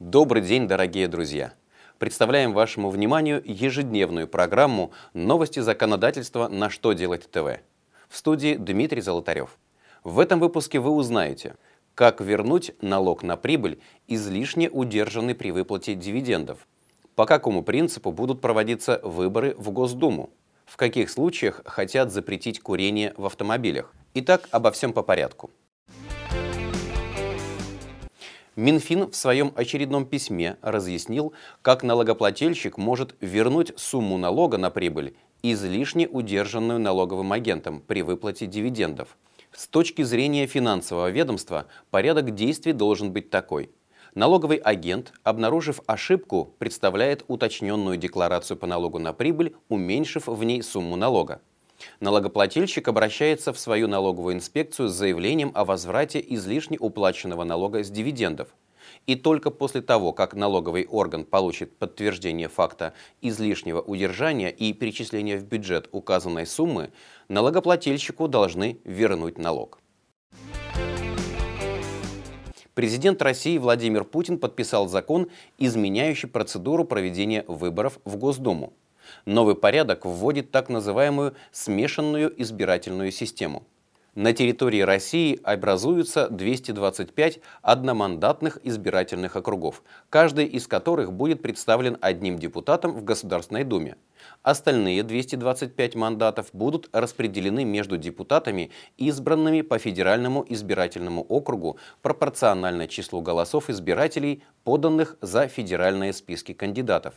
Добрый день, дорогие друзья! Представляем вашему вниманию ежедневную программу «Новости законодательства. На что делать ТВ». В студии Дмитрий Золотарев. В этом выпуске вы узнаете, как вернуть налог на прибыль, излишне удержанный при выплате дивидендов, по какому принципу будут проводиться выборы в Госдуму, в каких случаях хотят запретить курение в автомобилях. Итак, обо всем по порядку. Минфин в своем очередном письме разъяснил, как налогоплательщик может вернуть сумму налога на прибыль, излишне удержанную налоговым агентом при выплате дивидендов. С точки зрения финансового ведомства порядок действий должен быть такой. Налоговый агент, обнаружив ошибку, представляет уточненную декларацию по налогу на прибыль, уменьшив в ней сумму налога. Налогоплательщик обращается в свою налоговую инспекцию с заявлением о возврате излишне уплаченного налога с дивидендов. И только после того, как налоговый орган получит подтверждение факта излишнего удержания и перечисления в бюджет указанной суммы, налогоплательщику должны вернуть налог. Президент России Владимир Путин подписал закон, изменяющий процедуру проведения выборов в Госдуму. Новый порядок вводит так называемую смешанную избирательную систему. На территории России образуются 225 одномандатных избирательных округов, каждый из которых будет представлен одним депутатом в Государственной Думе. Остальные 225 мандатов будут распределены между депутатами, избранными по федеральному избирательному округу пропорционально числу голосов избирателей, поданных за федеральные списки кандидатов.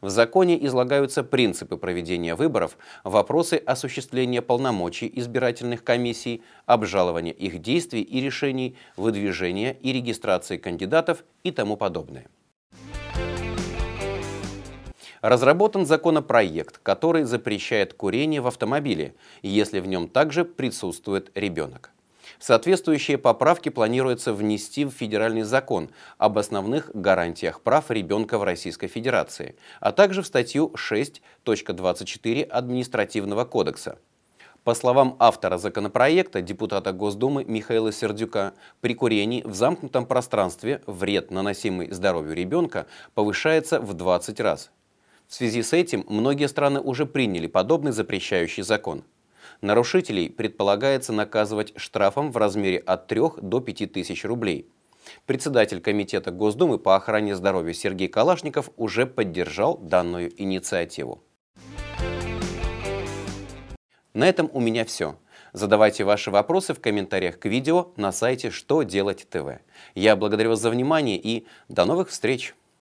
В законе излагаются принципы проведения выборов, вопросы осуществления полномочий избирательных комиссий, обжалования их действий и решений, выдвижения и регистрации кандидатов и тому подобное. Разработан законопроект, который запрещает курение в автомобиле, если в нем также присутствует ребенок. Соответствующие поправки планируется внести в федеральный закон об основных гарантиях прав ребенка в Российской Федерации, а также в статью 6.24 Административного кодекса. По словам автора законопроекта, депутата Госдумы Михаила Сердюка, при курении в замкнутом пространстве вред, наносимый здоровью ребенка, повышается в 20 раз. В связи с этим многие страны уже приняли подобный запрещающий закон. Нарушителей предполагается наказывать штрафом в размере от 3 до 5 тысяч рублей. Председатель Комитета Госдумы по охране здоровья Сергей Калашников уже поддержал данную инициативу. На этом у меня все. Задавайте ваши вопросы в комментариях к видео на сайте «Что делать ТВ». Я благодарю вас за внимание и до новых встреч!